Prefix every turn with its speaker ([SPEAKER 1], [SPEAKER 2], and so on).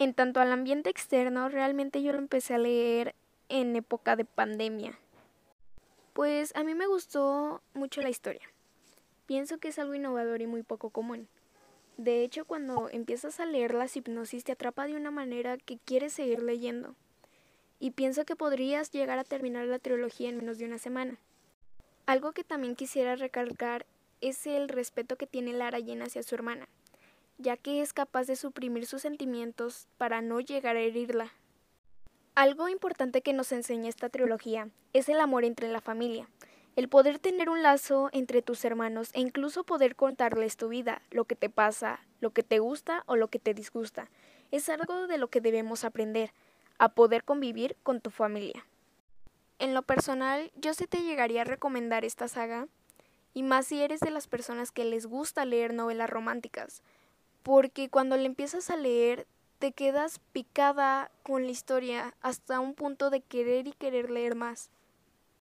[SPEAKER 1] En tanto al ambiente externo, realmente yo lo empecé a leer en época de pandemia. Pues a mí me gustó mucho la historia. Pienso que es algo innovador y muy poco común. De hecho, cuando empiezas a leer las hipnosis te atrapa de una manera que quieres seguir leyendo. Y pienso que podrías llegar a terminar la trilogía en menos de una semana. Algo que también quisiera recalcar es el respeto que tiene Lara Jane hacia su hermana, ya que es capaz de suprimir sus sentimientos para no llegar a herirla. Algo importante que nos enseña esta trilogía es el amor entre la familia, el poder tener un lazo entre tus hermanos e incluso poder contarles tu vida, lo que te pasa, lo que te gusta o lo que te disgusta. Es algo de lo que debemos aprender, a poder convivir con tu familia. En lo personal, yo sí te llegaría a recomendar esta saga, y más si eres de las personas que les gusta leer novelas románticas, porque cuando le empiezas a leer te quedas picada con la historia hasta un punto de querer y querer leer más.